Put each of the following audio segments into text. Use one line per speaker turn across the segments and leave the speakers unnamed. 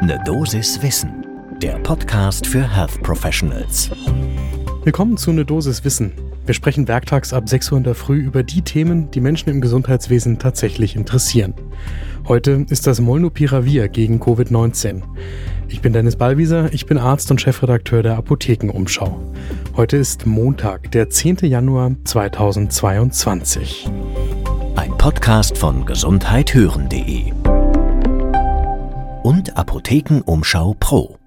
Ne Dosis Wissen, der Podcast für Health Professionals.
Willkommen zu Ne Dosis Wissen. Wir sprechen werktags ab 6 Uhr in der Früh über die Themen, die Menschen im Gesundheitswesen tatsächlich interessieren. Heute ist das Molnupiravir gegen Covid-19. Ich bin Dennis Ballwieser, ich bin Arzt und Chefredakteur der Apothekenumschau. Heute ist Montag, der 10. Januar 2022.
Ein Podcast von gesundheithören.de und Apothekenumschau Pro.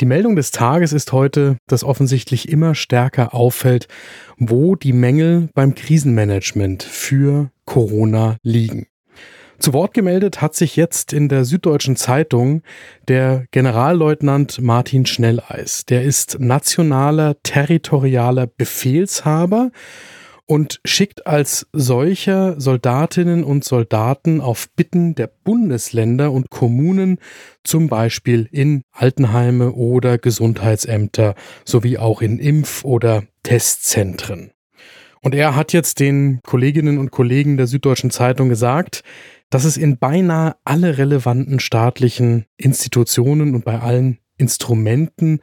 Die Meldung des Tages ist heute, dass offensichtlich immer stärker auffällt, wo die Mängel beim Krisenmanagement für Corona liegen. Zu Wort gemeldet hat sich jetzt in der Süddeutschen Zeitung der Generalleutnant Martin Schnelleis. Der ist nationaler territorialer Befehlshaber und schickt als solcher Soldatinnen und Soldaten auf Bitten der Bundesländer und Kommunen zum Beispiel in Altenheime oder Gesundheitsämter sowie auch in Impf- oder Testzentren. Und er hat jetzt den Kolleginnen und Kollegen der Süddeutschen Zeitung gesagt, dass es in beinahe alle relevanten staatlichen Institutionen und bei allen Instrumenten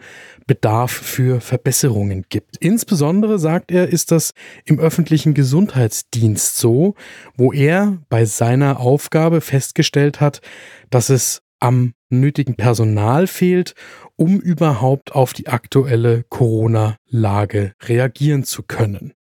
Bedarf für Verbesserungen gibt. Insbesondere, sagt er, ist das im öffentlichen Gesundheitsdienst so, wo er bei seiner Aufgabe festgestellt hat, dass es am nötigen Personal fehlt, um überhaupt auf die aktuelle Corona-Lage reagieren zu können.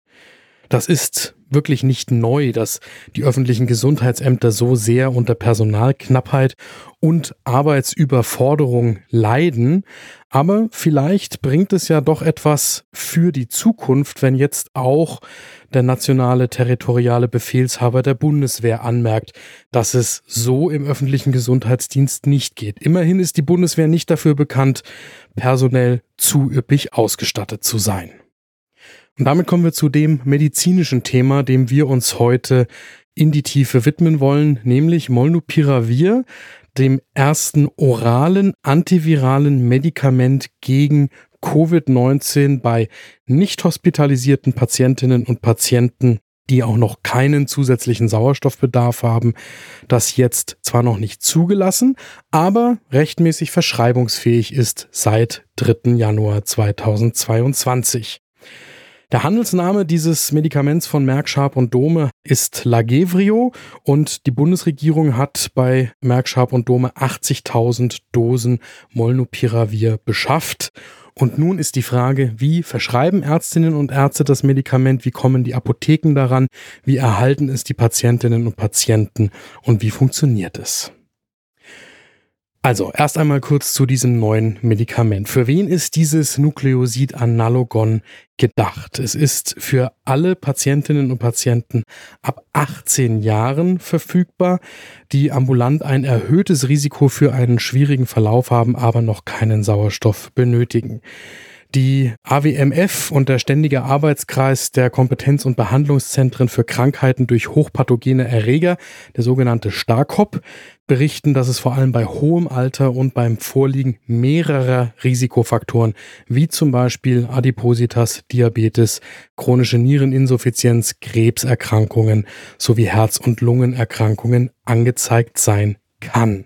Das ist wirklich nicht neu, dass die öffentlichen Gesundheitsämter so sehr unter Personalknappheit und Arbeitsüberforderung leiden. Aber vielleicht bringt es ja doch etwas für die Zukunft, wenn jetzt auch der nationale territoriale Befehlshaber der Bundeswehr anmerkt, dass es so im öffentlichen Gesundheitsdienst nicht geht. Immerhin ist die Bundeswehr nicht dafür bekannt, personell zu üppig ausgestattet zu sein. Und damit kommen wir zu dem medizinischen Thema, dem wir uns heute in die Tiefe widmen wollen, nämlich Molnupiravir, dem ersten oralen antiviralen Medikament gegen Covid-19 bei nicht hospitalisierten Patientinnen und Patienten, die auch noch keinen zusätzlichen Sauerstoffbedarf haben, das jetzt zwar noch nicht zugelassen, aber rechtmäßig verschreibungsfähig ist seit 3. Januar 2022. Der Handelsname dieses Medikaments von Merck Sharp und Dome ist Lagevrio und die Bundesregierung hat bei Merck Sharp und Dome 80.000 Dosen Molnupiravir beschafft. Und nun ist die Frage, wie verschreiben Ärztinnen und Ärzte das Medikament, wie kommen die Apotheken daran, wie erhalten es die Patientinnen und Patienten und wie funktioniert es? Also, erst einmal kurz zu diesem neuen Medikament. Für wen ist dieses Nukleosid-Analogon gedacht? Es ist für alle Patientinnen und Patienten ab 18 Jahren verfügbar, die ambulant ein erhöhtes Risiko für einen schwierigen Verlauf haben, aber noch keinen Sauerstoff benötigen. Die AWMF und der Ständige Arbeitskreis der Kompetenz- und Behandlungszentren für Krankheiten durch hochpathogene Erreger, der sogenannte STARKOP, berichten, dass es vor allem bei hohem Alter und beim Vorliegen mehrerer Risikofaktoren, wie zum Beispiel Adipositas, Diabetes, chronische Niereninsuffizienz, Krebserkrankungen sowie Herz- und Lungenerkrankungen angezeigt sein kann.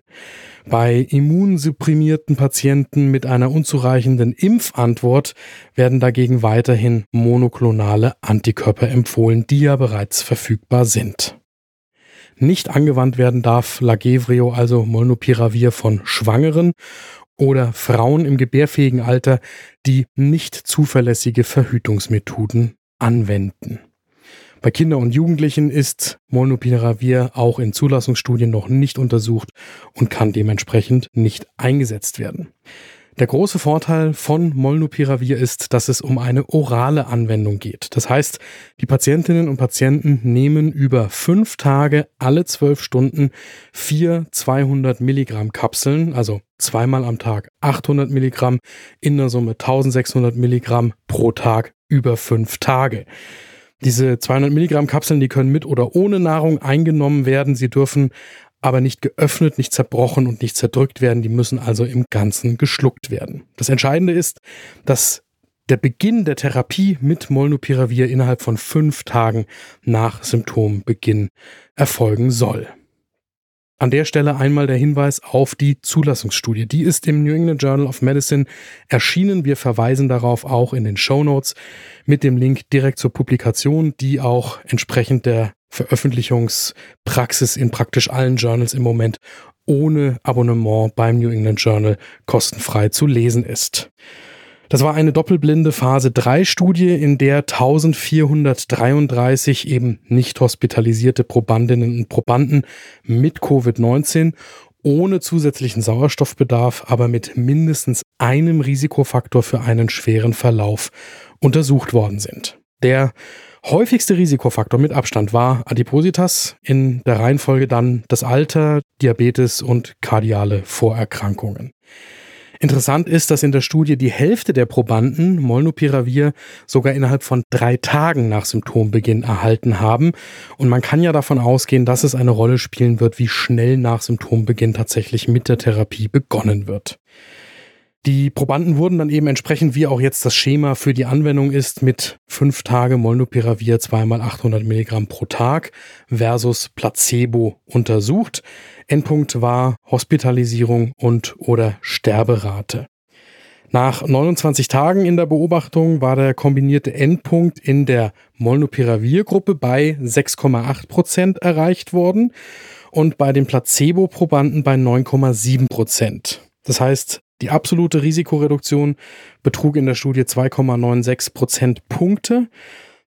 Bei immunsupprimierten Patienten mit einer unzureichenden Impfantwort werden dagegen weiterhin monoklonale Antikörper empfohlen, die ja bereits verfügbar sind. Nicht angewandt werden darf Lagevrio, also Molnupiravir von Schwangeren oder Frauen im gebärfähigen Alter, die nicht zuverlässige Verhütungsmethoden anwenden. Bei Kindern und Jugendlichen ist Molnupiravir auch in Zulassungsstudien noch nicht untersucht und kann dementsprechend nicht eingesetzt werden. Der große Vorteil von Molnupiravir ist, dass es um eine orale Anwendung geht. Das heißt, die Patientinnen und Patienten nehmen über fünf Tage alle zwölf Stunden vier 200 Milligramm Kapseln, also zweimal am Tag 800 Milligramm, in der Summe 1600 Milligramm pro Tag über fünf Tage. Diese 200 Milligramm Kapseln, die können mit oder ohne Nahrung eingenommen werden. Sie dürfen aber nicht geöffnet, nicht zerbrochen und nicht zerdrückt werden. Die müssen also im Ganzen geschluckt werden. Das Entscheidende ist, dass der Beginn der Therapie mit Molnupiravir innerhalb von fünf Tagen nach Symptombeginn erfolgen soll. An der Stelle einmal der Hinweis auf die Zulassungsstudie. Die ist im New England Journal of Medicine erschienen. Wir verweisen darauf auch in den Show Notes mit dem Link direkt zur Publikation, die auch entsprechend der Veröffentlichungspraxis in praktisch allen Journals im Moment ohne Abonnement beim New England Journal kostenfrei zu lesen ist. Das war eine doppelblinde Phase 3 Studie, in der 1433 eben nicht hospitalisierte Probandinnen und Probanden mit Covid-19 ohne zusätzlichen Sauerstoffbedarf, aber mit mindestens einem Risikofaktor für einen schweren Verlauf untersucht worden sind. Der häufigste Risikofaktor mit Abstand war Adipositas, in der Reihenfolge dann das Alter, Diabetes und kardiale Vorerkrankungen. Interessant ist, dass in der Studie die Hälfte der Probanden Molnupiravir sogar innerhalb von drei Tagen nach Symptombeginn erhalten haben. Und man kann ja davon ausgehen, dass es eine Rolle spielen wird, wie schnell nach Symptombeginn tatsächlich mit der Therapie begonnen wird. Die Probanden wurden dann eben entsprechend, wie auch jetzt das Schema für die Anwendung ist, mit fünf Tage Molnupiravir zweimal 800 Milligramm pro Tag versus Placebo untersucht. Endpunkt war Hospitalisierung und oder Sterberate. Nach 29 Tagen in der Beobachtung war der kombinierte Endpunkt in der Molnupiravir-Gruppe bei 6,8 Prozent erreicht worden und bei den Placebo-Probanden bei 9,7 Prozent. Das heißt, die absolute Risikoreduktion betrug in der Studie 2,96 Prozentpunkte.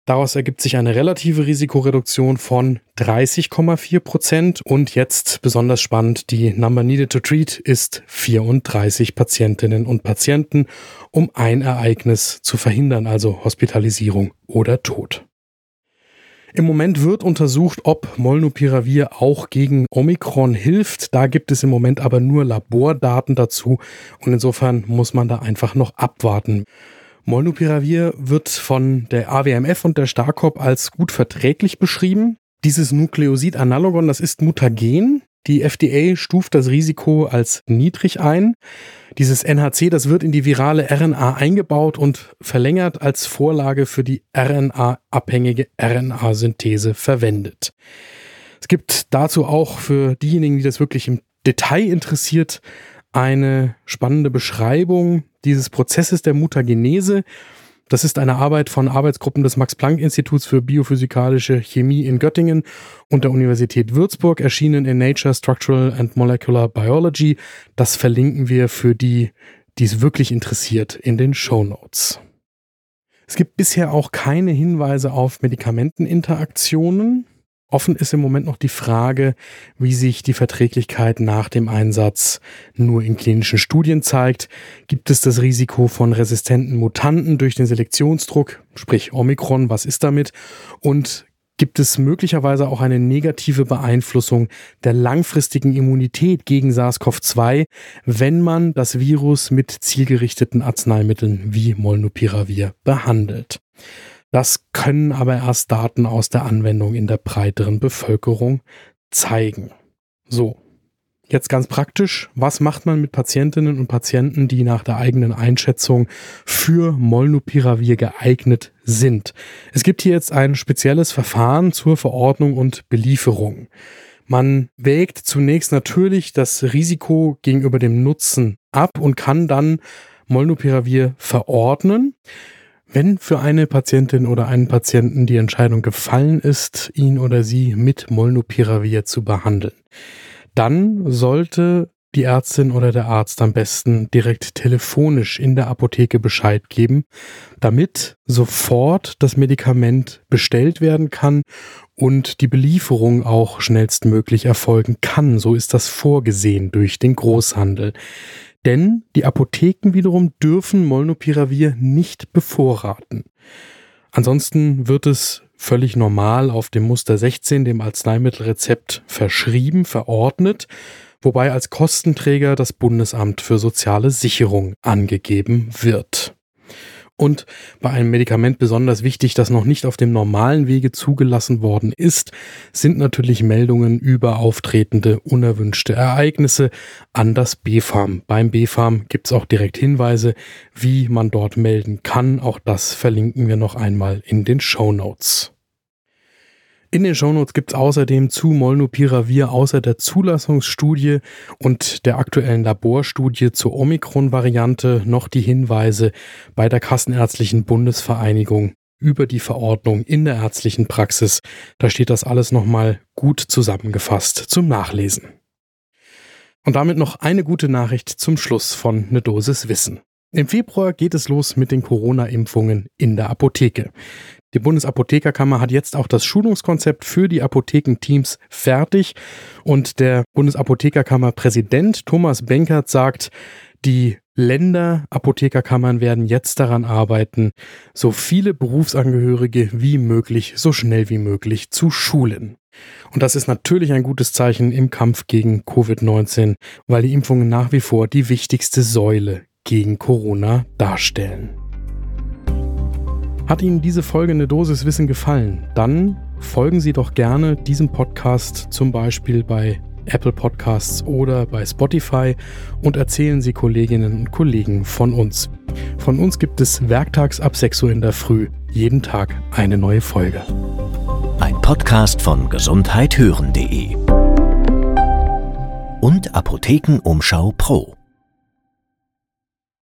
Daraus ergibt sich eine relative Risikoreduktion von 30,4 Prozent und jetzt besonders spannend, die Number Needed to Treat ist 34 Patientinnen und Patienten, um ein Ereignis zu verhindern, also Hospitalisierung oder Tod. Im Moment wird untersucht, ob Molnupiravir auch gegen Omikron hilft. Da gibt es im Moment aber nur Labordaten dazu und insofern muss man da einfach noch abwarten. Molnupiravir wird von der AWMF und der Starkop als gut verträglich beschrieben. Dieses Nukleosid-Analogon, das ist mutagen. Die FDA stuft das Risiko als niedrig ein. Dieses NHC, das wird in die virale RNA eingebaut und verlängert als Vorlage für die RNA-abhängige RNA-Synthese verwendet. Es gibt dazu auch für diejenigen, die das wirklich im Detail interessiert, eine spannende Beschreibung dieses Prozesses der Mutagenese. Das ist eine Arbeit von Arbeitsgruppen des Max-Planck-Instituts für biophysikalische Chemie in Göttingen und der Universität Würzburg, erschienen in Nature Structural and Molecular Biology. Das verlinken wir für die, die es wirklich interessiert, in den Show Notes. Es gibt bisher auch keine Hinweise auf Medikamenteninteraktionen. Offen ist im Moment noch die Frage, wie sich die Verträglichkeit nach dem Einsatz nur in klinischen Studien zeigt. Gibt es das Risiko von resistenten Mutanten durch den Selektionsdruck, sprich Omikron, was ist damit? Und gibt es möglicherweise auch eine negative Beeinflussung der langfristigen Immunität gegen SARS-CoV-2, wenn man das Virus mit zielgerichteten Arzneimitteln wie Molnupiravir behandelt. Das können aber erst Daten aus der Anwendung in der breiteren Bevölkerung zeigen. So, jetzt ganz praktisch, was macht man mit Patientinnen und Patienten, die nach der eigenen Einschätzung für Molnupiravir geeignet sind? Es gibt hier jetzt ein spezielles Verfahren zur Verordnung und Belieferung. Man wägt zunächst natürlich das Risiko gegenüber dem Nutzen ab und kann dann Molnupiravir verordnen. Wenn für eine Patientin oder einen Patienten die Entscheidung gefallen ist, ihn oder sie mit Molnupiravir zu behandeln, dann sollte die Ärztin oder der Arzt am besten direkt telefonisch in der Apotheke Bescheid geben, damit sofort das Medikament bestellt werden kann und die Belieferung auch schnellstmöglich erfolgen kann. So ist das vorgesehen durch den Großhandel. Denn die Apotheken wiederum dürfen Molnupiravir nicht bevorraten. Ansonsten wird es völlig normal auf dem Muster 16, dem Arzneimittelrezept, verschrieben, verordnet, wobei als Kostenträger das Bundesamt für soziale Sicherung angegeben wird. Und bei einem Medikament besonders wichtig, das noch nicht auf dem normalen Wege zugelassen worden ist, sind natürlich Meldungen über auftretende unerwünschte Ereignisse an das BfArM. Beim BfArM gibt es auch direkt Hinweise, wie man dort melden kann. Auch das verlinken wir noch einmal in den Show Notes. In den Shownotes gibt es außerdem zu Molnupiravir außer der Zulassungsstudie und der aktuellen Laborstudie zur Omikron-Variante noch die Hinweise bei der Kassenärztlichen Bundesvereinigung über die Verordnung in der ärztlichen Praxis. Da steht das alles nochmal gut zusammengefasst zum Nachlesen. Und damit noch eine gute Nachricht zum Schluss von Ne Dosis Wissen. Im Februar geht es los mit den Corona-Impfungen in der Apotheke. Die Bundesapothekerkammer hat jetzt auch das Schulungskonzept für die Apothekenteams fertig und der Bundesapothekerkammer-Präsident Thomas Benkert sagt, die Länder-Apothekerkammern werden jetzt daran arbeiten, so viele Berufsangehörige wie möglich, so schnell wie möglich zu schulen. Und das ist natürlich ein gutes Zeichen im Kampf gegen Covid-19, weil die Impfungen nach wie vor die wichtigste Säule gegen Corona darstellen. Hat Ihnen diese Folge eine Dosis Wissen gefallen? Dann folgen Sie doch gerne diesem Podcast zum Beispiel bei Apple Podcasts oder bei Spotify und erzählen Sie Kolleginnen und Kollegen von uns. Von uns gibt es werktags ab 6 Uhr in der Früh jeden Tag eine neue Folge.
Ein Podcast von gesundheithören.de und Apothekenumschau Pro.